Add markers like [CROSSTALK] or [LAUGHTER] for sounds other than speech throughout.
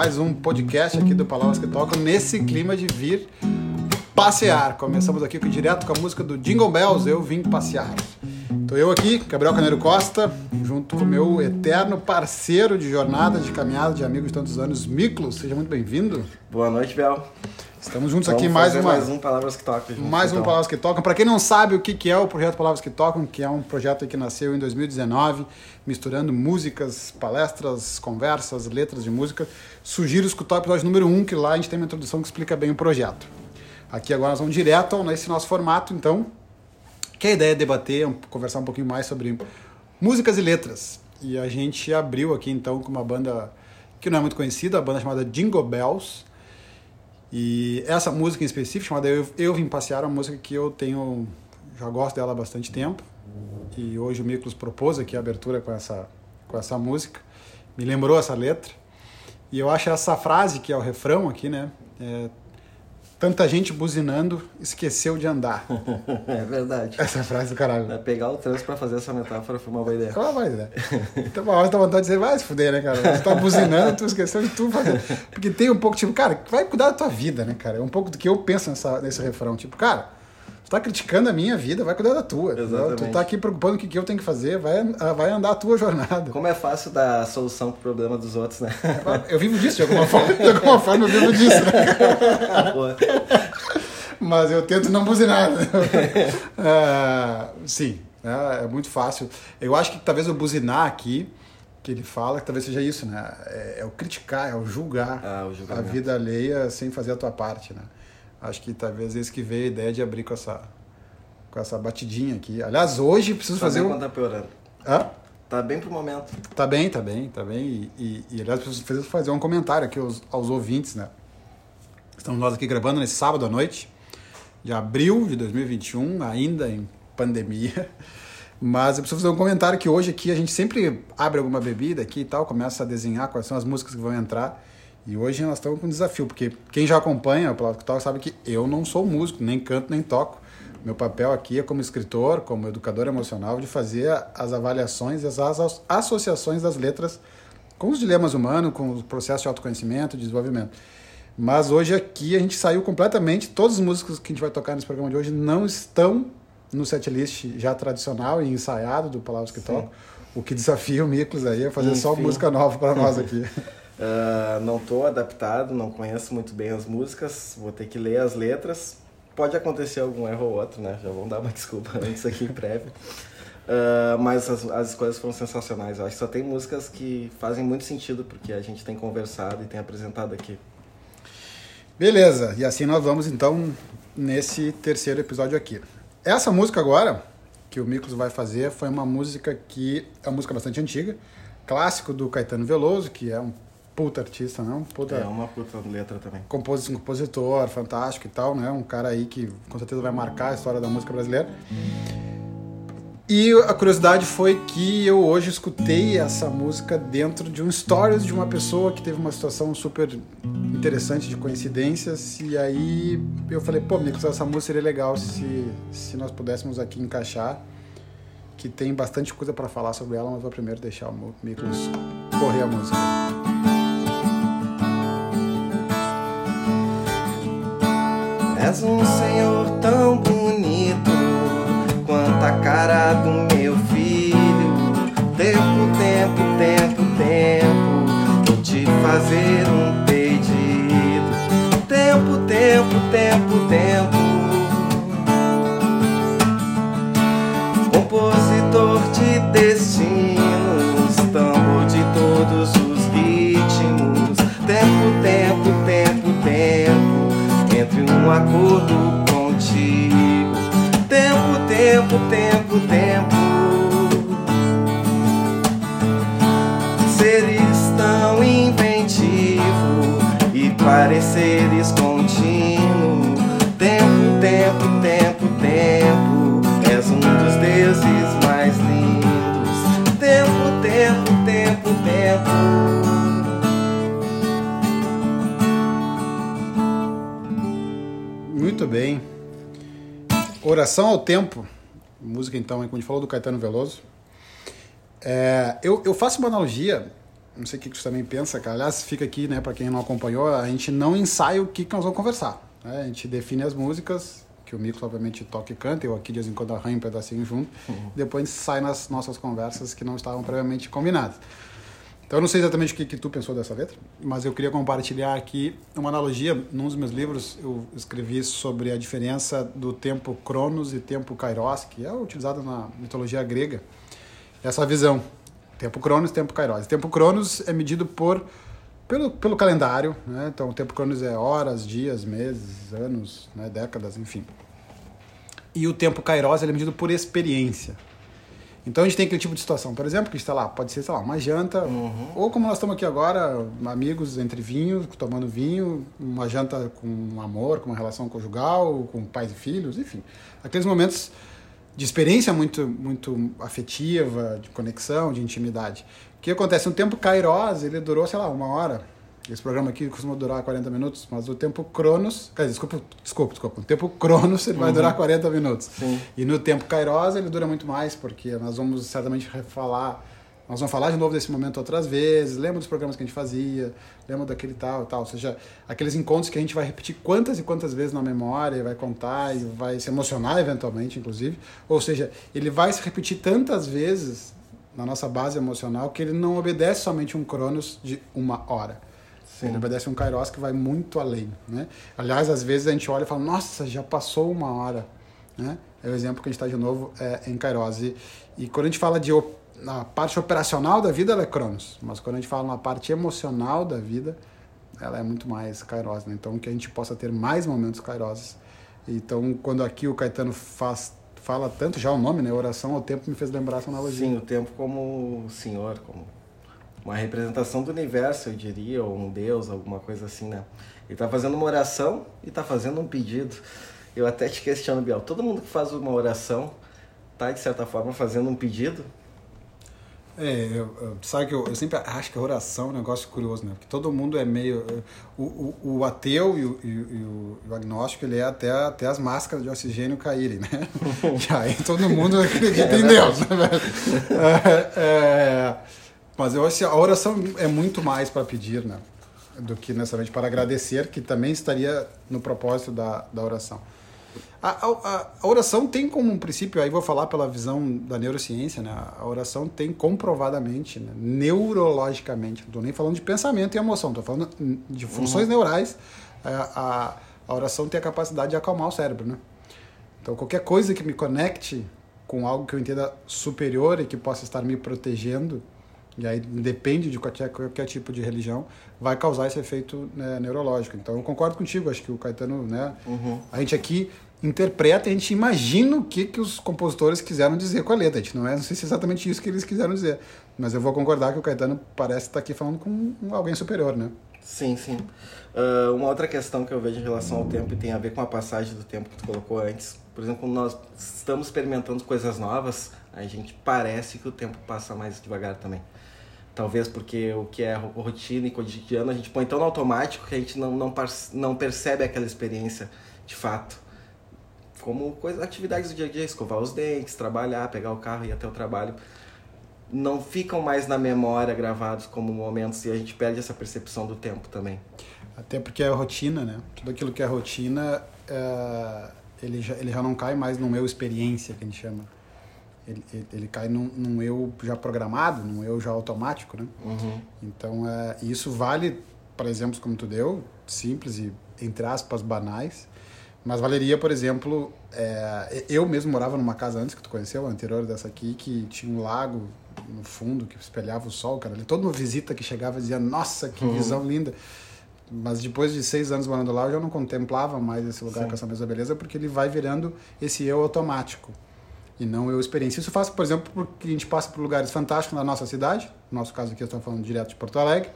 Mais um podcast aqui do Palavras que Tocam nesse clima de vir passear. Começamos aqui direto com a música do Jingle Bells, Eu Vim Passear. Tô eu aqui, Gabriel Caneiro Costa, junto com meu eterno parceiro de jornada, de caminhada, de amigos de tantos anos, Miklos. Seja muito bem-vindo. Boa noite, Bel. Estamos juntos Vamos aqui mais uma mais um Palavras que Tocam. mais um então. Palavras que Tocam. Para quem não sabe o que que é o projeto Palavras que Tocam, que é um projeto que nasceu em 2019, misturando músicas, palestras, conversas, letras de música, sugiro escutar o episódio número 1, que lá a gente tem uma introdução que explica bem o projeto. Aqui agora nós vamos direto nesse nosso formato, então, que a ideia é debater, um- conversar um pouquinho mais sobre músicas e letras. E a gente abriu aqui então com uma banda que não é muito conhecida, a banda chamada Jingle Bells. E essa música em específico, chamada Eu, Eu Vim Passear, é uma música que eu tenho, já gosto dela há bastante tempo. E hoje o Miklos propôs aqui a abertura com essa, com essa música. Me lembrou essa letra. E eu acho essa frase, que é o refrão aqui, né? É, Tanta gente buzinando, esqueceu de andar. [LAUGHS] É verdade. Essa frase do caralho. É, Pegar o trânsito pra fazer essa metáfora foi uma boa ideia. Qual vai, né? Então, uma hora dá vontade de dizer, vai se fuder, né, cara? Tu tá buzinando, tu esqueceu de tu fazer. Porque tem um pouco, tipo, cara, vai cuidar da tua vida, né, cara? É um pouco do que eu penso nessa, nesse refrão. Tipo, cara, tu tá criticando a minha vida, vai cuidar da tua. entendeu? Exatamente. Tu tá aqui preocupando o que eu tenho que fazer, vai, vai andar a tua jornada. Como é fácil dar solução pro problema dos outros, né? Eu vivo disso, de alguma forma. De alguma forma eu vivo disso, né? [LAUGHS] Mas eu tento não buzinar. [LAUGHS] Ah, sim, né? é muito fácil. Eu acho que talvez o buzinar aqui, que ele fala, que talvez seja isso, né? É, é o criticar, é o julgar Ah, o a vida alheia sem fazer a tua parte, né? Acho que talvez esse que veio a ideia de abrir com essa, com essa batidinha aqui. Aliás, hoje preciso Tá fazer bem um... quando tá piorando. Hã? Tá bem pro momento. Tá bem, tá bem, tá bem. E, e, e aliás, preciso fazer- fazer um comentário aqui aos, aos ouvintes, né? Estamos nós aqui gravando nesse sábado à noite, de abril de 2021, ainda em pandemia. [LAUGHS] Mas eu preciso fazer um comentário que hoje aqui a gente sempre abre alguma bebida aqui e tal, começa a desenhar quais são as músicas que vão entrar. E hoje nós estamos com um desafio, porque quem já acompanha o que Toca sabe que eu não sou músico, nem canto, nem toco. Meu papel aqui é como escritor, como educador emocional, de fazer as avaliações e as as- associações das letras com os dilemas humanos, com o processo de autoconhecimento, de desenvolvimento. Mas hoje aqui a gente saiu completamente, todas as músicas que a gente vai tocar nesse programa de hoje não estão no setlist já tradicional e ensaiado do Palavras que Tocam, o que desafia o Miklos aí a fazer só Enfim. música nova para nós aqui. [LAUGHS] Ah, não tô adaptado, não conheço muito bem as músicas, vou ter que ler as letras. Pode acontecer algum erro ou outro, né? Já vamos dar uma [LAUGHS] desculpa antes aqui em prévio. Ah, mas as, as escolhas foram sensacionais. Eu acho que só tem músicas que fazem muito sentido porque a gente tem conversado e tem apresentado aqui. Beleza, e assim nós vamos então nesse terceiro episódio aqui. Essa música agora, que o Miklos vai fazer, foi uma música que é uma música bastante antiga, clássico do Caetano Veloso, que é um puta artista, não? Um puta É uma puta letra também. composi- compositor fantástico e tal, né? Um cara aí que com certeza vai marcar a história da música brasileira. E a curiosidade foi que eu hoje escutei essa música dentro de um stories de uma pessoa que teve uma situação super interessante de coincidências e aí eu falei, pô, Miklos, essa música seria legal se, se nós pudéssemos aqui encaixar, que tem bastante coisa para falar sobre ela, mas vou primeiro deixar o Miklos correr a música. És um senhor tão bonito quanto a cara do meu filho. Tempo, tempo, tempo, tempo, vou te fazer um pedido. Tempo, tempo, tempo, tempo. Oração ao Tempo música então, como a gente falou do Caetano Veloso. É, eu, eu faço uma analogia, não sei o que você também pensa, cara. Aliás, fica aqui, né, para quem não acompanhou, a gente não ensaia o que, que nós vamos conversar. Né? A gente define as músicas, que o Mix obviamente toca e canta, eu aqui de vez em quando arranho um pedacinho junto, uhum. depois a gente sai nas nossas conversas que não estavam previamente combinadas. Então eu não sei exatamente o que, que tu pensou dessa letra, mas eu queria compartilhar aqui uma analogia. Num dos meus livros eu escrevi sobre a diferença do tempo Cronos e tempo Kairos, que é utilizado na mitologia grega. Essa visão, tempo Cronos tempo Kairos. Tempo Cronos é medido por pelo, pelo calendário, né? então o tempo Cronos é horas, dias, meses, anos, né? décadas, enfim. E o tempo Kairos é medido por experiência. Então a gente tem aquele tipo de situação, por exemplo, que está lá, pode ser, sei lá, uma janta, uhum. ou como nós estamos aqui agora, amigos entre vinho, tomando vinho, uma janta com amor, com uma relação conjugal, com pais e filhos, enfim. Aqueles momentos de experiência muito, muito afetiva, de conexão, de intimidade. O que acontece? Um tempo Kairos, ele durou, sei lá, uma hora, esse programa aqui costuma durar 40 minutos, mas o tempo Cronos, quer dizer, desculpa, desculpa, desculpa, o tempo Cronos ele uhum. vai durar 40 minutos. Sim. E no tempo Kairos ele dura muito mais, porque nós vamos certamente refalar, nós vamos falar de novo desse momento outras vezes, lembra dos programas que a gente fazia, lembra daquele tal, tal, ou seja, aqueles encontros que a gente vai repetir quantas e quantas vezes na memória, e vai contar e vai se emocionar eventualmente, inclusive, ou seja, ele vai se repetir tantas vezes na nossa base emocional que ele não obedece somente um Cronos de uma hora Sim. Ele obedece um kairos que vai muito além, né? Aliás, às vezes a gente olha e fala, nossa, já passou uma hora, né? É o exemplo que a gente está de novo é, em kairos. E, e quando a gente fala de na parte operacional da vida, ela é cronos. Mas quando a gente fala na parte emocional da vida, ela é muito mais kairos, né? Então, que a gente possa ter mais momentos kairos. Então, quando aqui o Caetano faz fala tanto já o nome, né? Oração ao tempo me fez lembrar essa analogia. Sim, o tempo como Senhor, como uma representação do universo, eu diria, ou um deus, alguma coisa assim, né? Ele está fazendo uma oração e está fazendo um pedido. Eu até te questiono, Biel, todo mundo que faz uma oração está, de certa forma, fazendo um pedido? É, eu, eu, sabe que eu, eu, sempre acho que a oração é um negócio curioso, né? Porque todo mundo é meio... O, o, o ateu e o, e, e o, agnóstico, ele é até, até as máscaras de oxigênio caírem, né? [LAUGHS] e aí todo mundo acredita é em Deus, né? É, é, mas eu acho a oração é muito mais para pedir, né? Do que necessariamente para agradecer, que também estaria no propósito da, da oração. A, a, a, oração tem como um princípio, aí vou falar pela visão da neurociência, né? A oração tem comprovadamente, né? neurologicamente, não estou nem falando de pensamento e emoção, estou falando de funções uhum. neurais. A, é, a, a oração tem a capacidade de acalmar o cérebro, né? Então, qualquer coisa que me conecte com algo que eu entenda superior e que possa estar me protegendo, e aí depende de qualquer, qualquer tipo de religião, vai causar esse efeito né, neurológico. Então eu concordo contigo, acho que o Caetano, né, uhum. a gente aqui interpreta, a gente imagina o que, que os compositores quiseram dizer com a letra. A gente não, é, não sei se é exatamente isso que eles quiseram dizer, mas eu vou concordar que o Caetano parece estar aqui falando com alguém superior, né? Sim, sim. Uh, uma outra questão que eu vejo em relação ao tempo e tem a ver com a passagem do tempo que tu colocou antes. Por exemplo, quando nós estamos experimentando coisas novas, a gente parece que o tempo passa mais devagar também. Talvez porque o que é rotina e cotidiano a gente põe tão no automático que a gente não, não, não percebe aquela experiência de fato. Como coisa, atividades do dia a dia, escovar os dentes, trabalhar, pegar o carro e ir até o trabalho. Não ficam mais na memória gravados como momentos e a gente perde essa percepção do tempo também. Até porque é rotina, né? Tudo aquilo que é rotina, é... ele, já, ele já não cai mais no meu experiência, que a gente chama ele, ele cai num, num, eu já programado, num eu já automático, né? Uhum. Então, é, isso vale para exemplos como tu deu, simples e, entre aspas, banais, mas valeria, por exemplo, é, eu mesmo morava numa casa antes que tu conheceu, anterior dessa aqui, que tinha um lago no fundo que espelhava o sol, cara. Toda uma visita que chegava dizia, nossa, que uhum. visão linda. Mas depois de seis anos morando lá, eu já não contemplava mais esse lugar Sim. com essa mesma beleza, porque ele vai virando esse eu automático e não eu experiência. Isso faz, por exemplo, porque a gente passa por lugares fantásticos na nossa cidade, no nosso caso aqui eu estou falando direto de Porto Alegre,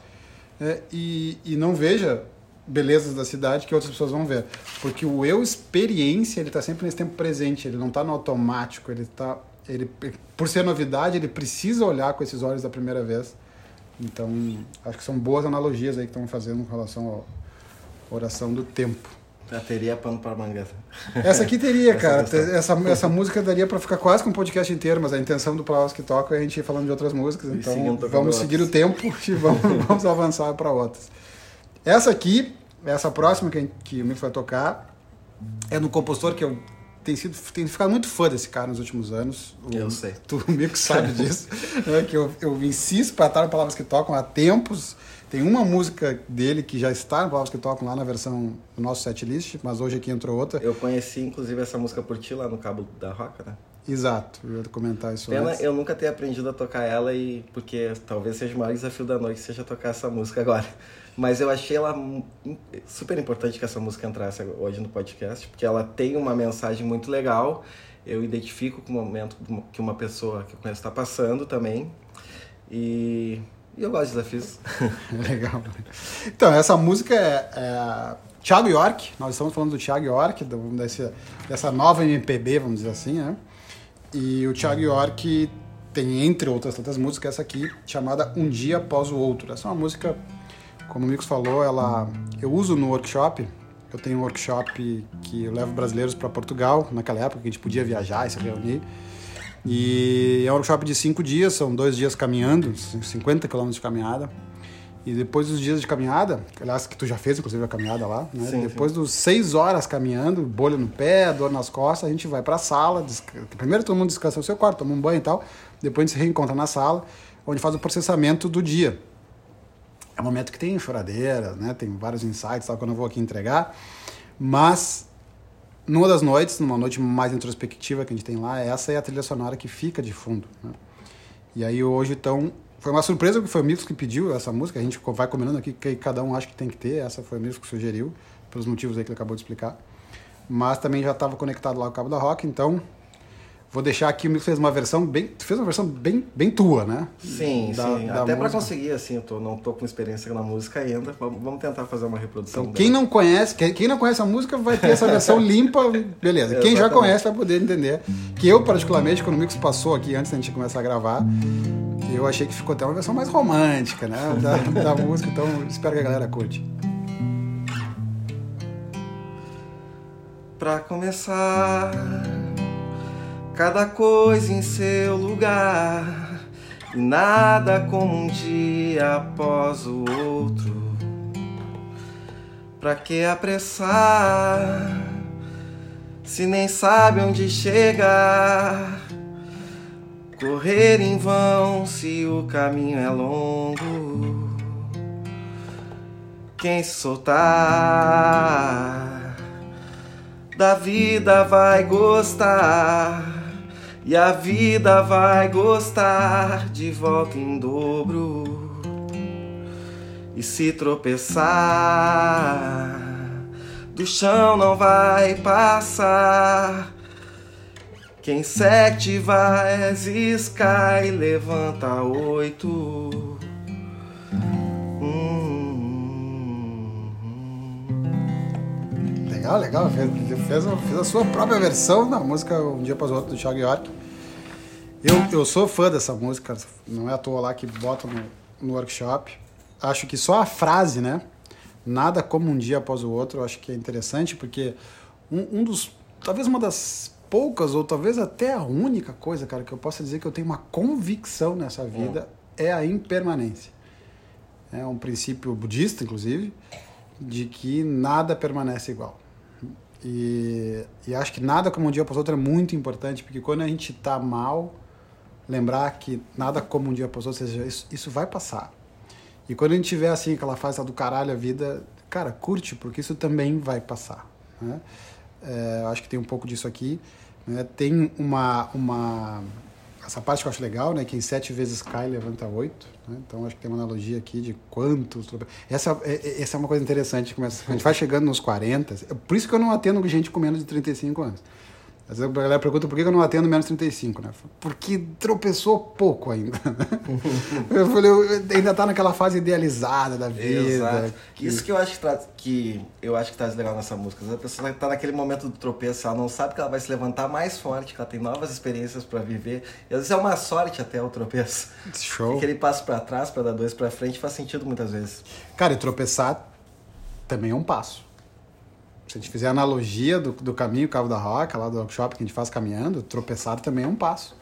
é, e, e não veja belezas da cidade que outras pessoas vão ver. Porque o eu experiência, ele está sempre nesse tempo presente, ele não está no automático, ele está... Ele, por ser novidade, ele precisa olhar com esses olhos da primeira vez. Então, acho que são boas analogias aí que estão fazendo em relação à oração do tempo. Já teria pano pra manga. Essa aqui teria, [LAUGHS] Essa cara. questão. Essa, essa música daria pra ficar quase com um podcast inteiro, mas a intenção do Palavras que Toca é a gente ir falando de outras músicas. E Então vamos seguir o tempo [LAUGHS] e vamos, vamos avançar pra outras. Essa aqui, essa próxima que, que o Mix vai tocar, é no compositor que eu tenho, sido, tenho ficado muito fã desse cara nos últimos anos. O, Eu sei. Tu, o Mix sabe [LAUGHS] disso. né, que eu, eu insisto para estar Palavras que Tocam há tempos. Tem uma música dele que já está no Palavras que Tocam lá na versão do nosso setlist, mas hoje aqui entrou outra. Eu conheci, inclusive, essa música por ti lá no Cabo da Roca, né? Exato, eu ia comentar isso Pena antes. eu nunca ter aprendido a tocar ela e porque talvez seja o maior desafio da noite seja tocar essa música agora. [LAUGHS] Mas eu achei ela super importante que essa música entrasse hoje no podcast, porque ela tem uma mensagem muito legal. Eu identifico com o momento que uma pessoa que eu conheço está passando também. E, e eu gosto de desafios. [LAUGHS] Legal. Então, essa música é, é Thiago York, nós estamos falando do Thiago York, do- desse, dessa nova MPB, vamos dizer assim, né? E o Thiago York tem, entre outras tantas músicas, essa aqui, chamada Um Dia Após o Outro. Essa é uma música, como o Mix falou, ela, eu uso no workshop. Eu tenho um workshop que eu levo brasileiros para Portugal, naquela época que a gente podia viajar e se reunir. E é um workshop de cinco dias, são dois dias caminhando, 50 quilômetros de caminhada. E depois dos dias de caminhada, aliás, que tu já fez, inclusive, a caminhada lá, né? Sim, depois dos seis horas caminhando, bolha no pé, dor nas costas, a gente vai pra sala. desca- Primeiro todo mundo descansa no seu quarto, toma um banho e tal. Depois a gente se reencontra na sala, onde faz o processamento do dia. É um momento que tem choradeira, né? Tem vários insights, tal, que eu não vou aqui entregar. Mas numa das noites, numa noite mais introspectiva que a gente tem lá, essa é a trilha sonora que fica de fundo. Né? E aí hoje, então, foi uma surpresa que foi o Mix que pediu essa música, a gente vai combinando aqui que cada um acha que tem que ter, essa foi o Mix que sugeriu, pelos motivos aí que ele acabou de explicar. Mas também já estava conectado lá com o Cabo da Rock, então vou deixar aqui, o Mix fez uma versão bem, tu fez uma versão bem, bem tua, né? Sim, Da- sim. da Até pra música. conseguir, assim, eu tô, não tô com experiência na música ainda. Vamos, tentar fazer uma reprodução Então, quem não conhece, quem, quem não conhece a música vai ter essa versão [LAUGHS] limpa, beleza. Quem já conhece vai poder entender. Que eu, particularmente, quando o Mix passou aqui antes da gente começar a gravar, eu achei que ficou até uma versão mais romântica, né? Da, da música, então espero que a galera curte. Pra começar, cada coisa em seu lugar, e nada como um dia após o outro. Pra que apressar, se nem sabe onde chegar? Correr em vão se o caminho é longo. Quem se soltar da vida vai gostar e a vida vai gostar de volta em dobro. E se tropeçar, do chão não vai passar. Quem sete vai escai, levanta oito. Legal, legal. Fez, fez, fez a sua própria versão da música Um Dia Após o Outro, do Thiago York. Eu, eu sou fã dessa música, não é à toa lá que botam no, no workshop. Acho que só a frase, né? Nada como um dia após o outro, eu acho que é interessante, porque um, um dos. Talvez uma das poucas, ou talvez até a única coisa, cara, que eu possa dizer que eu tenho uma convicção nessa vida é a impermanência. É um princípio budista, inclusive, de que nada permanece igual. E, e acho que nada como um dia após outro é muito importante, porque quando a gente tá mal, lembrar que nada como um dia após outro, ou seja, isso, isso vai passar. E quando a gente tiver assim, aquela fase do caralho a vida, cara, curte, porque isso também vai passar. Né? É, acho que tem um pouco disso aqui. Né? Tem uma, uma. Essa parte que eu acho legal, né? Quem sete vezes cai, levanta oito. Né? Então acho que tem uma analogia aqui de quantos. Essa, é- é- essa é uma coisa interessante. Começa, a gente vai chegando nos 40. é Por isso que eu não atendo gente com menos de 35 anos. Às vezes a galera pergunta por que eu não atendo menos de 35, né? Porque tropeçou pouco ainda. [LAUGHS] eu falei, ainda tá naquela fase idealizada da vida. Exato. que- Isso que eu acho que, traz, que eu acho que traz legal nessa música. A pessoa tá naquele momento do tropeço, ela não sabe que ela vai se levantar mais forte, que ela tem novas experiências para viver. E às vezes é uma sorte até o tropeço. Show. Aquele passo para trás para dar dois para frente faz sentido muitas vezes. Cara, e tropeçar também é um passo. Se a gente fizer a analogia do, do caminho Cabo da Roca, lá do workshop que a gente faz caminhando, tropeçado também é um passo.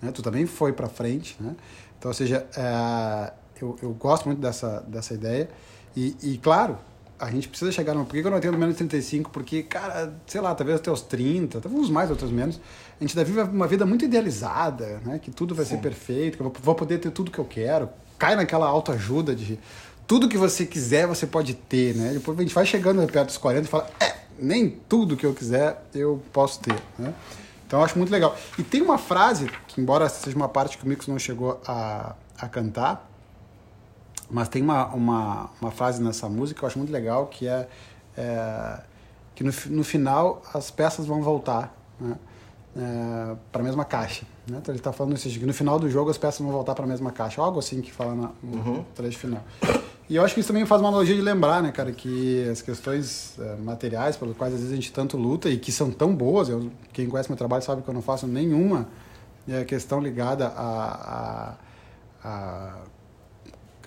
Né? Tu também foi para frente. Né? Então, ou seja, é, eu, eu gosto muito dessa, dessa ideia. E, e, claro, a gente precisa chegar no. Por que eu não tenho menos de 35? Porque, cara, sei lá, talvez até os 30, talvez uns mais, outros menos. A gente vive uma vida muito idealizada, né? Que tudo vai Sim. ser perfeito, que eu vou poder ter tudo que eu quero. Cai naquela autoajuda de tudo que você quiser você pode ter, né? Depois a gente vai chegando perto dos 40 e fala, é, nem tudo que eu quiser eu posso ter, né? Então eu acho muito legal. E tem uma frase, que embora seja uma parte que o Mix não chegou a, a cantar, mas tem uma, uma, uma frase nessa música que eu acho muito legal, que é, é que no, no final as peças vão voltar né? é, para a mesma caixa. Né? Então ele está falando isso, que no final do jogo as peças vão voltar para a mesma caixa. Algo assim que fala na, no uhum. trecho final. E eu acho que isso também faz uma analogia de lembrar, né, cara, que as questões é, materiais pelas quais às vezes a gente tanto luta e que são tão boas, eu, quem conhece meu trabalho sabe que eu não faço nenhuma é, questão ligada a, a, a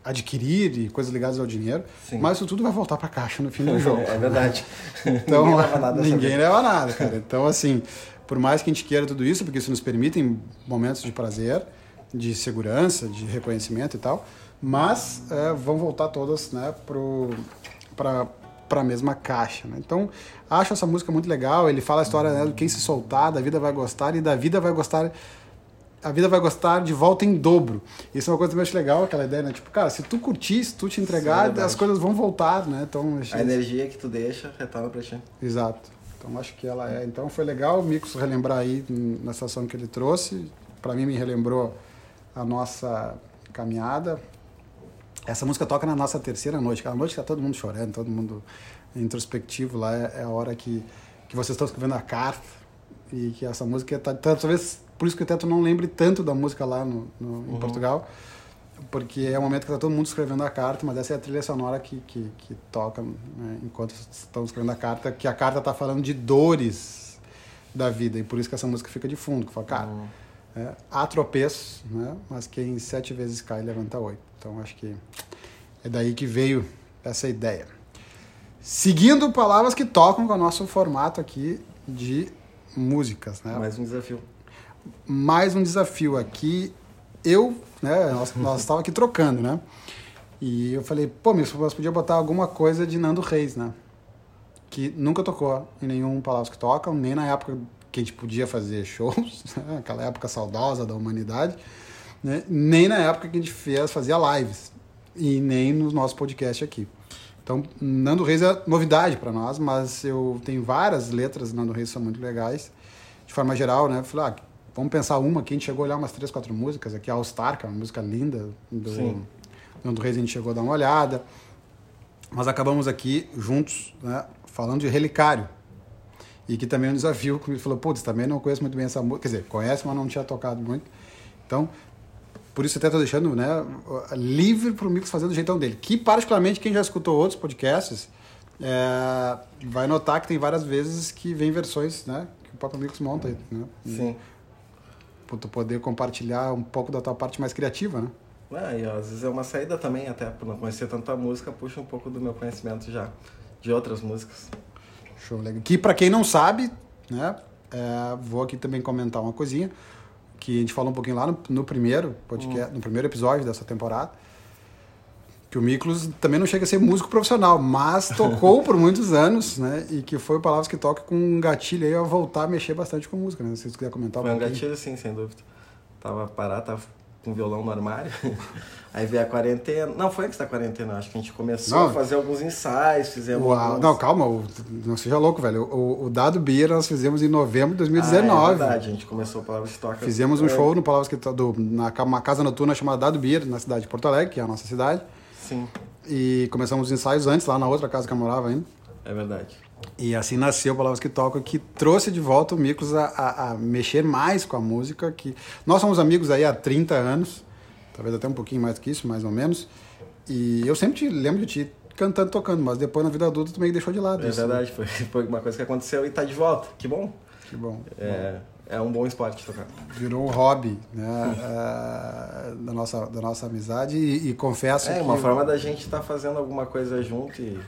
adquirir e coisas ligadas ao dinheiro, Sim. mas isso tudo vai voltar para a caixa no fim do [LAUGHS] jogo. é verdade. [LAUGHS] Então, ninguém leva nada. Ninguém leva nada, cara. Então, assim, por mais que a gente queira tudo isso, porque isso nos permite momentos de prazer, de segurança, de reconhecimento e tal, mas é, vão voltar todas né, para a mesma caixa. Né? Então, acho essa música muito legal. Ele fala a história né, de quem se soltar, da vida vai gostar e da vida vai gostar. A vida vai gostar de volta em dobro. Isso é uma coisa que eu acho legal, aquela ideia, né? Tipo, cara, se tu curtir, se tu te entregar, Sim, é as coisas vão voltar, né? Então, a energia que tu deixa retorna pra ti. Exato. Então acho que ela é. Então foi legal o Micos relembrar aí na situação que ele trouxe. Para mim me relembrou a nossa caminhada, essa música toca na nossa terceira noite, aquela noite que tá todo mundo chorando, todo mundo introspectivo lá, é, é a hora que, que vocês estão escrevendo a carta e que essa música tá, talvez por isso que eu tento não lembre tanto da música lá no, no em uhum. Portugal, porque é o momento que tá todo mundo escrevendo a carta, mas essa é a trilha sonora que, que, que toca né, enquanto estão escrevendo a carta, que a carta tá falando de dores da vida, e por isso que essa música fica de fundo, que fala, cara, uhum. É, há tropeços, né, mas quem sete vezes cai, levanta oito. Então acho que é daí que veio essa ideia. Seguindo palavras que tocam com o nosso formato aqui de músicas, né? Mais um desafio. Mais um desafio aqui. Eu, né, nós, estávamos aqui trocando, né? E eu falei, pô, mas você podia botar alguma coisa de Nando Reis, né? Que nunca tocou em nenhum Palavras que Tocam, nem na época que a gente podia fazer shows, [LAUGHS] né? aquela época saudosa da humanidade né? nem na época que a gente fez, fazia lives, e nem no nosso podcast aqui. Então, Nando Reis é novidade para nós, mas eu tenho várias letras Nando Reis são muito legais. De forma geral, né? Falei, ah, vamos pensar uma aqui. A gente chegou a olhar umas três, quatro músicas. Aqui, All Star, que é uma música linda do Sim. Nando Reis, a gente chegou a dar uma olhada. Mas acabamos aqui juntos, né? Falando de Relicário. E que também é um desafio, que ele falou, putz, também não conheço muito bem essa música. Quer dizer, conhece, mas não tinha tocado muito. Então, por isso até estou deixando né, livre para o Mix fazer do jeitão dele. Que, particularmente, quem já escutou outros podcasts é, vai notar que tem várias vezes que vem versões né, que o próprio Mix monta. Né? Sim. Para tu poder compartilhar um pouco da tua parte mais criativa, né? Ah, e às vezes é uma saída também, até por não conhecer tanta música, puxa um pouco do meu conhecimento já de outras músicas. Show, legal. Que para quem não sabe, né, é, vou aqui também comentar uma coisinha que a gente falou um pouquinho lá no, no primeiro podcast, hum. no primeiro episódio dessa temporada, que o Miklos também não chega a ser músico profissional, mas [LAUGHS] tocou por muitos anos, né? E que foi Palavras que Toca com um gatilho aí a voltar a mexer bastante com música, né? Se você quiser comentar Foi um, um gatilho, sim, sem dúvida. Tava parado, tava com violão no armário. [LAUGHS] Aí veio a quarentena. Não, foi antes da quarentena, acho que a gente começou não. a fazer alguns ensaios, fizemos. Uau. Alguns... Não, calma, o, não seja louco, velho. O, o Dado Beer nós fizemos em novembro de 2019. Ah, é verdade, a gente começou Palavras que Toca. Fizemos um show no Palavras que do, na uma casa noturna chamada Dado Beer, na cidade de Porto Alegre, que é a nossa cidade. Sim. E começamos os ensaios antes, lá na outra casa que eu morava ainda. É verdade. E assim nasceu Palavras que Tocam, que trouxe de volta o Miklos a, a, a, mexer mais com a música. que Nós somos amigos aí há 30 anos talvez até um pouquinho mais que isso, mais ou menos. E eu sempre te lembro de ti cantando, tocando, mas depois na vida adulta tu meio deixou de lado. É isso, né? verdade, né? foi, [LAUGHS] foi uma coisa que aconteceu e tá de volta. Que bom. Que bom. É, é um bom esporte tocar. Virou um hobby né, é, [LAUGHS] da, nossa, da nossa amizade e, e confesso é, que... uma forma da gente estar tá fazendo alguma coisa junto e...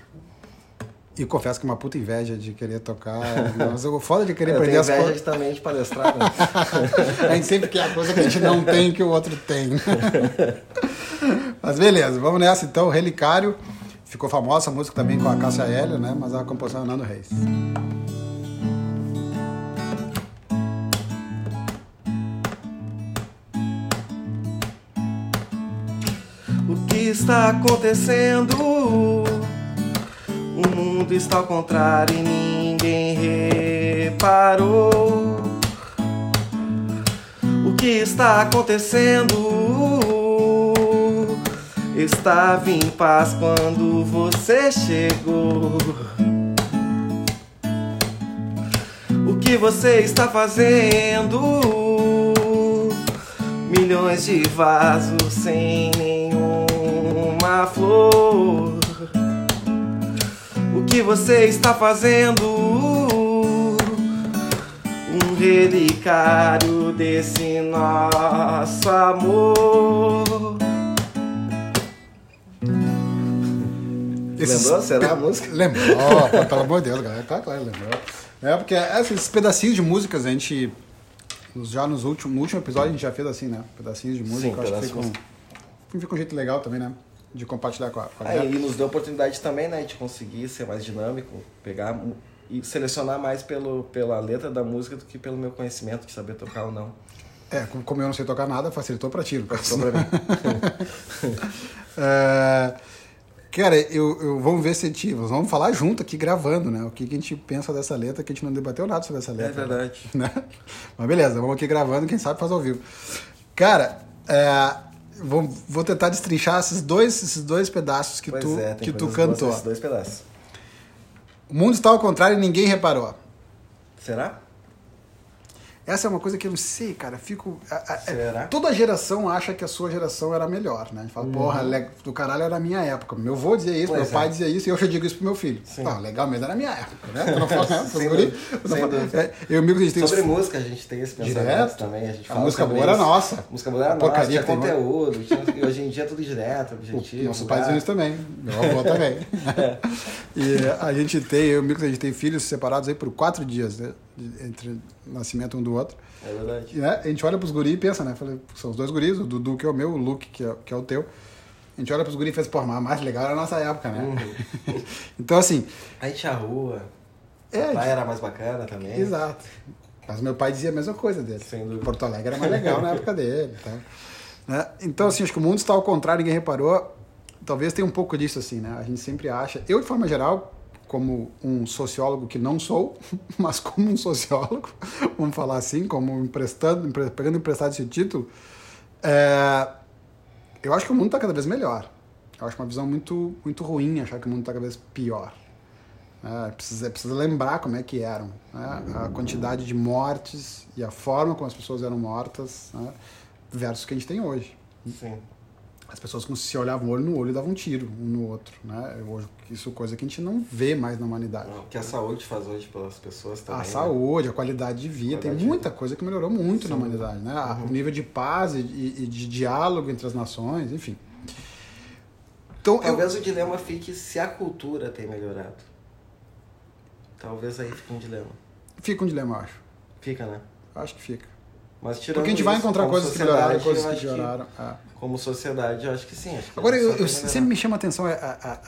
E confesso que é uma puta inveja de querer tocar. [LAUGHS] Mas o foda de querer Eu aprender tenho as inveja coisas. de também de palestrar. Né? [LAUGHS] A gente sempre quer a coisa que a gente não tem que o outro tem. [LAUGHS] Mas beleza, vamos nessa então. Relicário. Ficou famosa a música também com a Cássia Eller, né? Mas a composição é Nando Reis. O que está acontecendo? O mundo está ao contrário e ninguém reparou. O que está acontecendo? Estava em paz quando você chegou. O que você está fazendo? Milhões de vasos sem nenhuma flor. O que você está fazendo? Um relicário desse nosso amor. Esses Lembrou? Será a música? Lembrou, pô, pelo amor de Deus, galera. Tá claro, lembrou. É, porque esses pedacinhos de músicas a gente. Já nos últimos, no último episódio a gente já fez assim, né? Pedacinhos de música. Sim, eu acho que um, fica um jeito legal também, né? De compartilhar com a, com a Aí galera. ele nos deu a oportunidade também, né, de conseguir ser mais dinâmico, pegar e selecionar mais pelo, pela letra da música do que pelo meu conhecimento, de saber tocar ou não. É, como- eu não sei tocar nada, facilitou pra ti. Só pra mim. [LAUGHS] É, cara, eu, eu- vamos ver se a gente. Vamos falar junto aqui gravando, né? O que, que a gente pensa dessa letra, que a gente não debateu nada sobre essa É letra. verdade. né? [LAUGHS] Mas beleza, vamos aqui gravando, quem sabe faz ao vivo. Cara, é, vou, vou tentar destrinchar esses dois, esses dois pedaços que Pois tu, é, que tu cantou. nesses dois pedaços. O mundo está ao contrário e ninguém reparou. Será? Essa é uma coisa que eu não sei, cara. Fico. a- Será? Toda geração acha que a sua geração era melhor, né? A gente fala, porra, le- do caralho era a minha época. Meu avô dizia isso, Uhum. Pois meu pai é. dizia isso e eu já digo isso pro meu filho. Sim. Tá, legal, mas era a minha época, né? [LAUGHS] Tu não fala, né? Sem dúvida, não. É, Eu amigo, a gente tem Sobre os- música a gente tem esse pensamento Direto. também. A, gente A música boa era nossa. A música boa era A nossa, porcaria tinha lá. conteúdo, tinha, e hoje em dia é tudo direto, objetivo. Nossos lugar. pais dizem isso também. Meu avô [LAUGHS] também. e a gente tem, eu e o Mico, a gente tem filhos separados aí por quatro dias, né? Entre nascimento um do outro. É verdade. E, né, a gente olha pros guris e pensa, né? Falei, são os dois guris, o Dudu que é o meu, o Luke que é, que é o teu. A gente olha pros guris e faz, pô, mas a mais legal era a nossa época, né? Uhum. [LAUGHS] então, assim, A gente a rua. É, a praia era mais bacana também. exato. Mas meu pai dizia a mesma coisa dele. Sem dúvida. Porto Alegre era mais legal na época dele. Tá? Né? Então, assim, acho que o mundo está ao contrário, ninguém reparou. Talvez tenha um pouco disso, assim, né? A gente sempre acha. Eu, de forma geral, como um sociólogo que não sou, [LAUGHS] mas como um sociólogo, [LAUGHS] vamos falar assim, como emprestando, empre- pegando emprestado esse título, é, eu acho que o mundo está cada vez melhor. Eu acho uma visão muito, muito ruim achar que o mundo está cada vez pior. É, precisa, precisa lembrar como é que eram. né? A quantidade de mortes e a forma como as pessoas eram mortas né? versus o que a gente tem hoje. Sim. As pessoas se olhavam olho no olho e davam um tiro um no outro. Né? Hoje, isso é coisa que a gente não vê mais na humanidade. O que a saúde faz hoje pelas pessoas também. A né? saúde, a qualidade de vida, tem Qualidade de muita coisa que melhorou muito na Sim. humanidade. Né? Uhum. O nível de paz e, e- de diálogo entre as nações, enfim. Então, eu, Talvez o dilema fique se a cultura tem melhorado. Talvez aí fique um dilema. fica um dilema, eu acho. Fica, né? Acho que fica. Mas tirando Porque a gente vai isso, encontrar coisas que melhoraram coisas que pioraram. é. Como sociedade, eu acho que sim. Acho que Agora, a eu, eu sempre me chama a atenção a, a-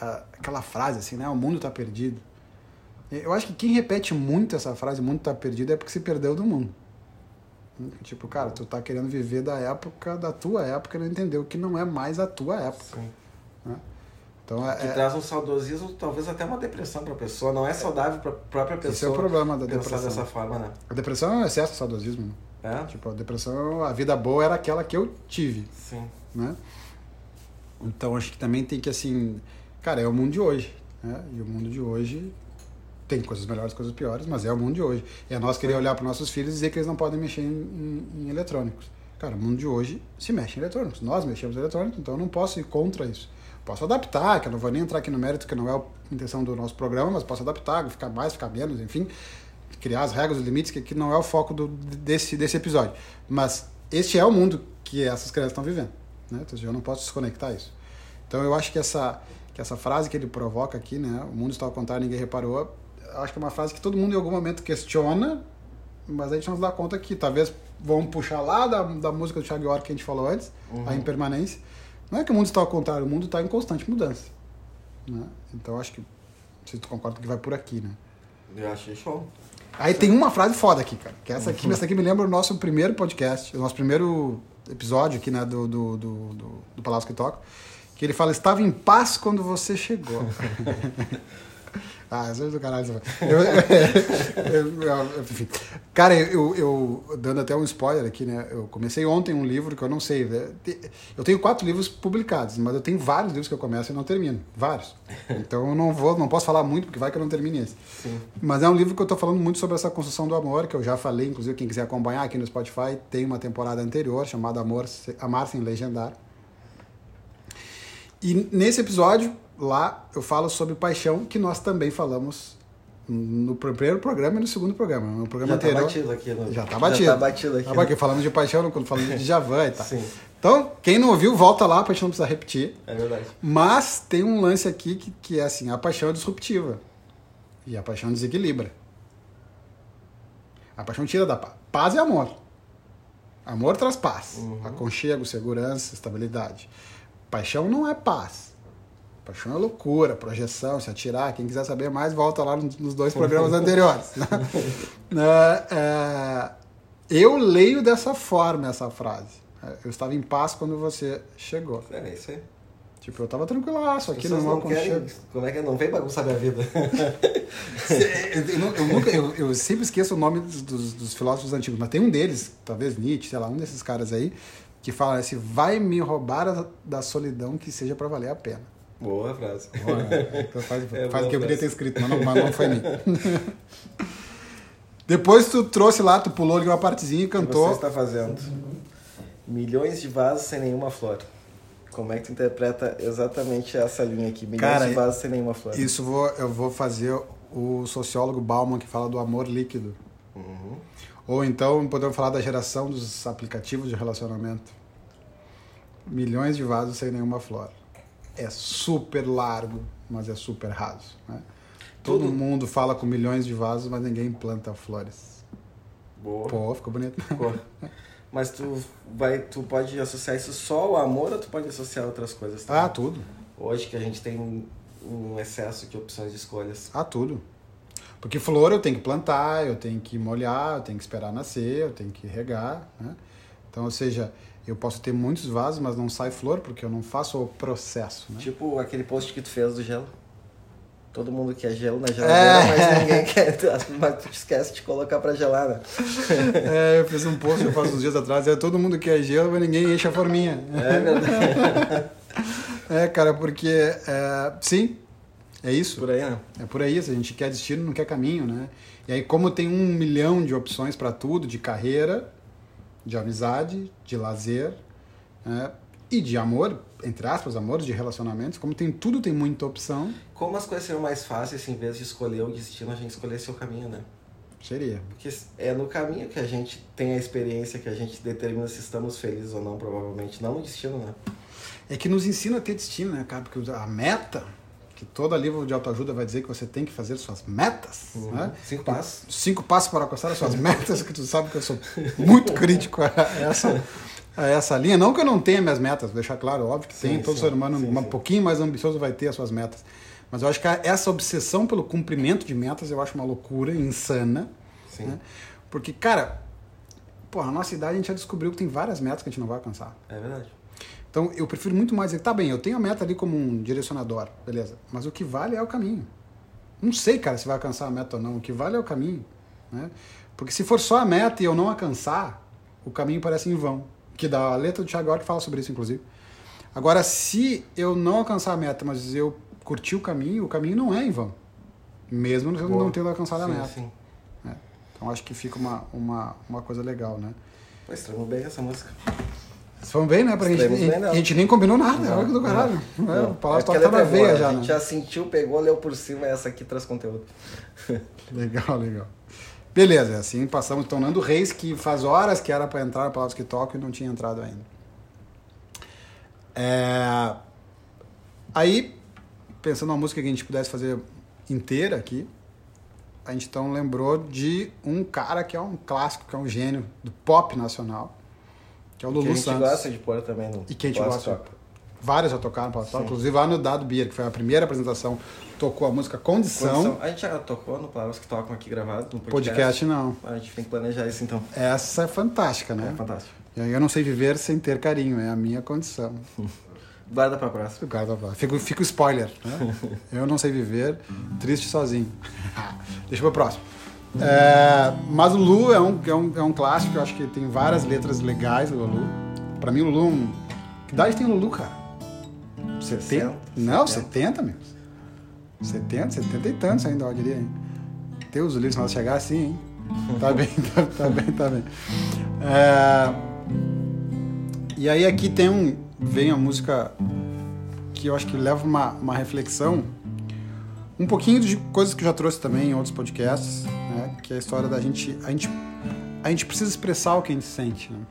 a- aquela frase assim, né? O mundo está perdido. Eu acho que quem repete muito essa frase, o mundo está perdido, é porque se perdeu do mundo. Tipo, cara, tu tá querendo viver da época, da tua época, e não entendeu que não é mais a tua época. Sim. Então, é, Que é- traz um saudosismo, talvez até uma depressão pra pessoa. Não é saudável pra própria pessoa. esse é o problema da depressão. dessa forma, né? A depressão é um excesso de saudosismo. né? É? Tipo, a depressão, a vida boa era aquela que eu tive. Sim. né? Então acho que também tem que assim, cara, é o mundo de hoje, né? E o mundo de hoje tem coisas melhores, coisas piores, mas é o mundo de hoje. E é nós querer olhar para nossos filhos e dizer que eles não podem mexer em, em- em eletrônicos. Cara, o mundo de hoje se mexe em eletrônicos. Nós mexemos em eletrônicos, então eu não posso ir contra isso. Posso adaptar, que eu não vou nem entrar aqui no mérito, que não é a intenção do nosso programa, mas posso adaptar, ficar mais, ficar menos, enfim, criar as regras, os limites, que aqui não é o foco do, desse, desse episódio. Mas este é o mundo que essas crianças estão vivendo. Né? Então, eu não posso desconectar isso. Então eu acho que essa, que essa frase que ele provoca aqui, né? O mundo está ao contrário, ninguém reparou. Acho que é uma frase que todo mundo em algum momento questiona, mas a gente não se dá conta que talvez vão puxar lá da, da música do Thiago York que a gente falou antes, Uhum. a impermanência. Não é que o mundo está ao contrário, o mundo está em constante mudança. Né? Então acho que, se tu concorda que vai por aqui, né? Eu achei show. Aí tem uma frase foda aqui, cara. Que essa aqui, essa aqui me lembra o nosso primeiro podcast, o nosso primeiro episódio aqui, né, do, do, do, do, do Palácio que Toca. Que ele fala, estava em paz quando você chegou. [LAUGHS] ah, é do caralho. Eu, eu- eu- enfim. Cara, eu, eu, dando até um spoiler aqui, né? Eu comecei ontem um livro que eu não sei. né, Eu tenho quatro livros publicados, mas eu tenho vários livros que eu começo e não termino. Vários. Então eu não vou, não posso falar muito, porque vai que eu não termine esse. Sim. Mas é um livro que eu tô falando muito sobre essa construção do amor, que eu já falei, inclusive quem quiser acompanhar aqui no Spotify, tem uma temporada anterior chamada Amor, Amar Sem Legendar. E nesse episódio, lá, eu falo sobre paixão, que nós também falamos no primeiro programa e no segundo programa. No programa Já tá anterior. batido aqui. No... Já tá batido. Já tá batido aqui. Tá batido, falando de paixão, quando falando de Javan e tal. Sim, Então, quem não ouviu, volta lá pra gente não precisar repetir. é verdade. Mas tem um lance aqui que, que é assim, a paixão é disruptiva. E a paixão desequilibra. A paixão tira da paz. Paz é amor. Amor traz paz. Aconchego, segurança, estabilidade. Paixão não é paz. Paixão é loucura, projeção, se atirar. Quem quiser saber mais, volta lá nos dois programas anteriores. É, [LAUGHS] é, eu leio dessa forma essa frase. Eu estava em paz quando você chegou. É isso aí. Tipo, eu tava tranquilaço aqui no meu aconchego. Como é que é? Não vem bagunçar minha vida. [LAUGHS] Eu, eu nunca- eu- eu sempre esqueço o nome dos, dos- dos filósofos antigos, mas tem um deles, talvez Nietzsche, sei lá, um desses caras aí, que fala assim: vai me roubar a- da solidão que seja para valer a pena. Boa frase. Então faz, [LAUGHS] É faz o boa que eu queria ter escrito, mas não, mas não foi mim. Depois tu trouxe lá, tu pulou ali uma partezinha e O que você cantou. está fazendo? Milhões de vasos sem nenhuma flor. Como é que tu interpreta exatamente essa linha aqui? Milhões Cara, de vasos sem nenhuma flor. Isso vou, eu vou fazer o sociólogo Bauman que fala do amor líquido. Uhum. Ou então podemos falar da geração dos aplicativos de relacionamento. Milhões de vasos sem nenhuma flor. É super largo, mas é super raso. Né? Todo Tudo- mundo fala com milhões de vasos, mas ninguém planta flores. Boa. Pô, ficou bonito. Ficou. Mas tu vai, tu pode associar isso só ao amor ou tu pode associar outras coisas também? Ah, tudo. Hoje que a gente tem um excesso de opções de escolhas. Ah, tudo. Porque flor eu tenho que plantar, eu tenho que molhar, eu tenho que esperar nascer, eu tenho que regar. Né? Então, ou seja, eu posso ter muitos vasos, mas não sai flor porque eu não faço o processo. Né? Tipo aquele post que tu fez do gelo. Todo mundo quer gelo na geladeira, É. mas ninguém quer. [LAUGHS] Mas tu esquece de colocar pra gelar, né? [LAUGHS] É, eu fiz um post eu faço uns dias atrás, é todo mundo quer gelo, mas ninguém enche a forminha. É verdade. [LAUGHS] É, cara, porque é, sim, é isso. Por aí, né? É por aí, se a gente quer destino, não quer caminho, né? E aí, como tem um milhão de opções para tudo, de carreira, de amizade, de lazer, né? e de amor, entre aspas, amor, de relacionamentos, como tem tudo, tem muita opção, Como as coisas seriam mais fáceis se em vez de escolher o destino, a gente escolhesse o caminho, né? seria. Porque é no caminho que a gente tem a experiência, que a gente determina se estamos felizes ou não, provavelmente. Não no destino, né? É que nos ensina a ter destino, né, cara? Porque a meta, que todo livro de autoajuda vai dizer que você tem que fazer suas metas, né? Cinco passos. cinco passos para alcançar as suas [LAUGHS] metas, que tu sabe que eu sou muito crítico a essa, a essa linha. Não que eu não tenha minhas metas, vou deixar claro, óbvio que Sim, tem, todo sim, ser humano sim, um pouquinho mais ambicioso vai ter as suas metas. Mas eu acho que essa obsessão pelo cumprimento de metas eu acho uma loucura, insana. Sim. Né? Porque, cara, porra, na nossa idade a gente já descobriu que tem várias metas que a gente não vai alcançar. É verdade. Então eu prefiro muito mais dizer, tá bem, eu tenho a meta ali como um direcionador, beleza. Mas o que vale é o caminho. Não sei, cara, se vai alcançar a meta ou não. O que vale é o caminho. Né? Porque se for só a meta e eu não alcançar, o caminho parece em vão. Que da letra do Thiago York fala sobre isso, inclusive. Agora, se eu não alcançar a meta, mas eu curtir o caminho, o caminho não é em vão. Mesmo eu Boa. não tendo alcançado a sim, meta. Sim. Então acho que fica uma, uma, uma coisa legal, né? Pô, estranho bem essa música. Vocês foram bem, né? Pra gente, a, bem, não. a gente nem combinou nada, Não, olha que do não. caralho. É, Não, o palácio é tá, porque tá a na é veia A já, gente né? já sentiu, pegou, leu por cima, essa aqui traz conteúdo. [LAUGHS] Legal, legal. Beleza, assim passamos então Nando Reis, que faz horas que era para entrar na Palavras que Toco e não tinha entrado ainda. É... Aí, pensando numa música que a gente pudesse fazer inteira aqui, a gente então lembrou de um cara que é um clássico, que é um gênio do pop nacional, que é o Lulu que a gente Santos. gosta de pôr também no E que a gente gosta. Toca. Vários já tocaram Toca, Sim. inclusive lá no Dado Beer, que foi a primeira apresentação, tocou a música Condição. Condição. A gente já tocou no Palavras que Tocam aqui gravado no podcast. Podcast não. A gente tem que planejar isso então. Essa é fantástica, né? É fantástico. E aí eu não sei viver sem ter carinho, é a minha condição. [LAUGHS] Guarda pra próxima. Cara tá falando. Fica, o spoiler, né? [LAUGHS] Eu não sei viver, triste sozinho. [LAUGHS] Deixa pro próximo. É, mas o Lulu é um, é, um, é um clássico, eu acho que tem várias letras legais do Lulu. Pra mim, o Lulu. é um- Que idade tem o Lulu, cara? 70? 60, Não, 70. 70, meu. 70, 70 e tantos ainda, eu diria, hein? Deus, o livro, se nós chegar assim, hein? Tá [LAUGHS] bem, tá, tá bem, tá bem. É, e aí aqui tem um. Vem a música que eu acho que leva uma, uma reflexão. Um pouquinho de coisas que eu já trouxe também em outros podcasts, né? Que é a história da gente. A gente, a gente precisa expressar o que a gente sente, né?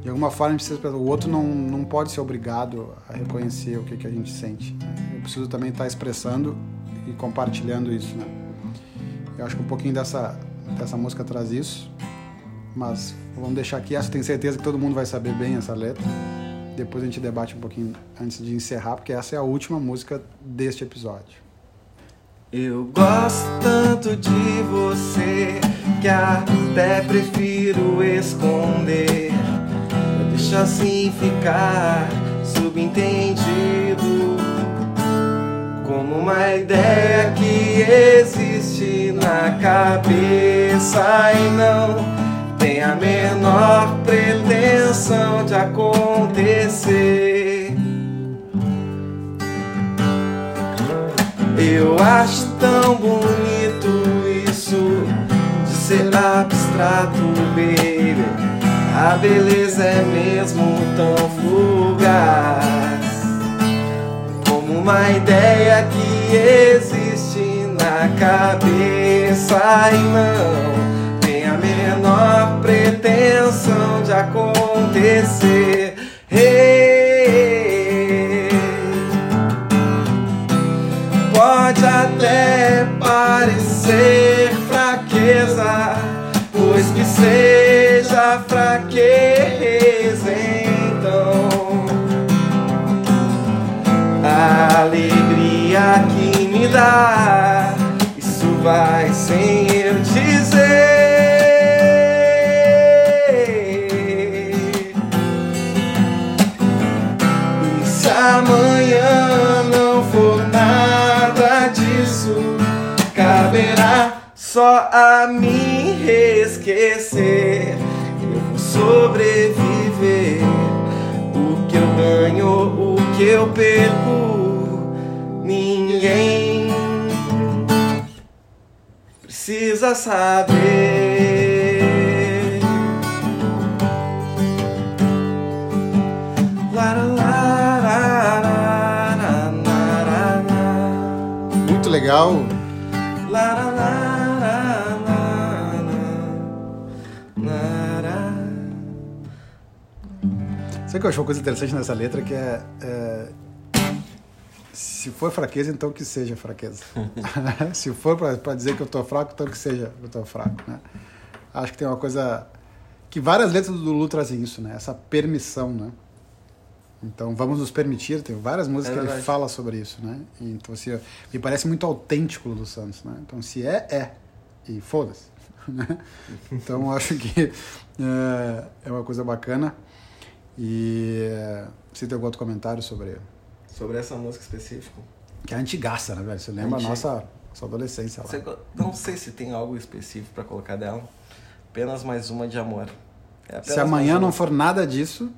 De alguma forma a gente precisa. O outro não, não pode ser obrigado a reconhecer o que, que a gente sente. né? Eu preciso também estar expressando e compartilhando isso, né? Eu acho que um pouquinho dessa, dessa música traz isso. Mas vamos deixar aqui. Essa tenho certeza que todo mundo vai saber bem essa letra. Depois a gente debate um pouquinho antes de encerrar, porque essa é a última música deste episódio. Eu gosto tanto de você que até prefiro esconder. Eu deixo assim ficar subentendido como uma ideia que existe na cabeça e não tem a menor pretensão de acontecer. Eu acho tão bonito isso de ser abstrato, baby. A beleza é mesmo tão fugaz como uma ideia que existe na cabeça e não tem a menor pretensão de acontecer. Hey, pode até parecer fraqueza, pois que seja fraqueza então. A alegria que me dá, isso vai sem eu dizer. E se amanhã caberá só a mim esquecer. Eu vou sobreviver. O que eu ganho, o que eu perco, ninguém precisa saber. Muito legal. Sabe que eu acho uma coisa interessante nessa letra que é, é, se for fraqueza, então que seja fraqueza. [LAUGHS] [LAUGHS] se for para dizer que eu tô fraco, então que seja eu tô fraco, né? Acho que tem uma coisa que várias letras do Lulu trazem isso, né? Essa permissão, né? Então vamos nos permitir, tem várias músicas É que ele fala sobre isso, né? Então assim, me parece muito autêntico o Lulu Santos, né? Então se é, é. E foda-se. [LAUGHS] né? Então acho que é, é uma coisa bacana. E é, você tem algum outro comentário sobre. Sobre essa música específica. Que é antigaça, né, velho? Você lembra a Antiga. nossa, nossa adolescência lá. Você não sei se tem algo específico pra colocar dela. Apenas mais uma de amor. É apenas Se amanhã não for nada disso,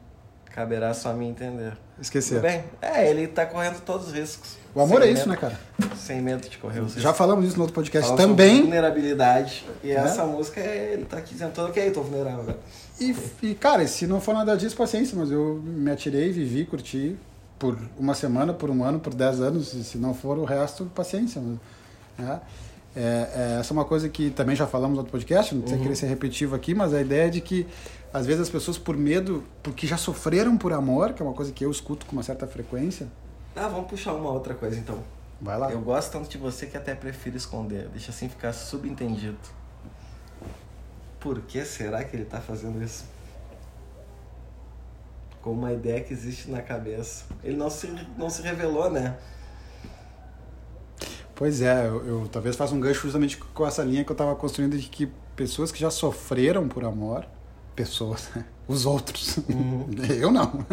Caberá só mim entender. esquecer. Tudo bem? É, ele tá correndo todos os riscos. O amor é isso, medo- né, cara? Sem medo de correr os riscos. Já falamos isso no outro podcast também. Vulnerabilidade. E É. essa música, é- ele tá aqui dizendo todo que aí, tô vulnerável. E, e, cara, se não for nada disso, paciência, mas eu me atirei, vivi, curti por uma semana, por um ano, por dez anos, e se não for o resto, paciência. Né? É, é, essa é uma coisa que também já falamos no outro podcast, não precisa Uhum. querer ser repetitivo aqui, mas a ideia é de que às vezes as pessoas por medo, porque já sofreram por amor, que é uma coisa que eu escuto com uma certa frequência, Ah, vamos puxar uma outra coisa então. Vai lá. Eu gosto tanto de você que até prefiro esconder. Deixa assim ficar subentendido. Por que será que ele tá fazendo isso? Com uma ideia que existe na cabeça. Ele não se, não se revelou, né? Pois é, eu, eu talvez faça um gancho justamente com essa linha que eu estava construindo de que pessoas que já sofreram por amor, pessoas, né? os outros, Uhum. [LAUGHS] eu não,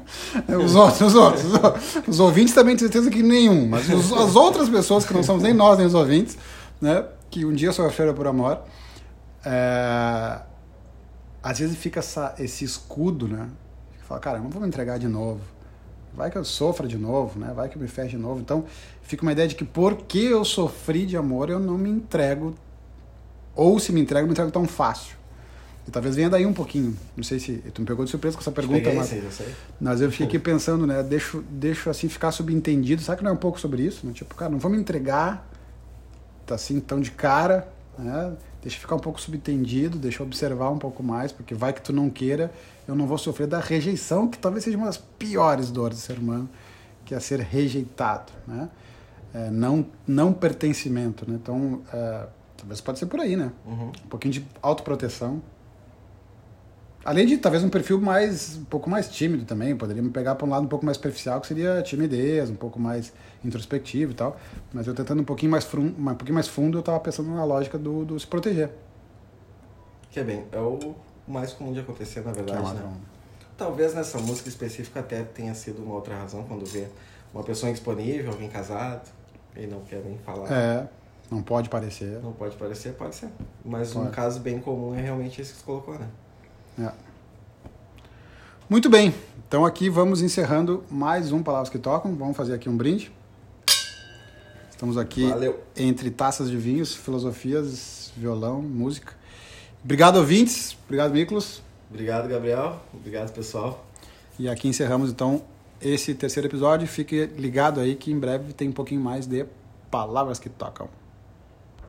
[LAUGHS] os outros, os outros, os outros. os ouvintes também tenho certeza que nenhum, mas os- as outras pessoas que não somos nem nós nem os ouvintes, né, que um dia sofreram por amor, é, às vezes fica essa, esse escudo, né, que fala, cara, eu não vou me entregar de novo, vai que eu sofra de novo, né? Vai que eu me feche de novo. Então, fica uma ideia de que porque eu sofri de amor, eu não me entrego ou se me entrego, me entrego tão fácil. E talvez venha daí um pouquinho. Não sei se tu me pegou de surpresa com essa pergunta, mas, sim, eu sei. mas eu fiquei aqui pensando, né? Deixo, deixo assim ficar subentendido. Sabe que não é um pouco sobre isso? Né? Tipo, cara, não vou me entregar tá assim tão de cara, né? Deixa ficar um pouco subentendido, deixa eu observar um pouco mais, porque vai que tu não queira, eu não vou sofrer da rejeição, que talvez seja uma das piores dores do ser humano, que é ser rejeitado, né? É, não, não pertencimento, né? Então, é, talvez pode ser por aí, né? Uhum. Um pouquinho de autoproteção. Além de talvez um perfil mais um pouco mais tímido também, poderia me pegar para um lado um pouco mais superficial, que seria timidez, um pouco mais introspectivo e tal. Mas eu tentando um pouquinho mais, frum, um pouquinho mais fundo, eu estava pensando na lógica do, do se proteger. Que é bem, é o mais comum de acontecer, na é verdade, uma- né? Talvez nessa música específica até tenha sido uma outra razão, quando vê uma pessoa indisponível, alguém casado, e não quer nem falar. É, não pode parecer. Não pode parecer, pode ser. Mas um Pode. caso bem comum é realmente esse que você colocou, né? É. Muito bem, então aqui vamos encerrando mais um Palavras que Tocam. Vamos fazer aqui um brinde. Estamos aqui Valeu. entre taças de vinhos, filosofias, violão, música. Obrigado, ouvintes. Obrigado, Miklos. Obrigado, Gabriel. Obrigado, pessoal. E aqui encerramos então esse terceiro episódio. Fique ligado aí que em breve tem um pouquinho mais de Palavras que Tocam.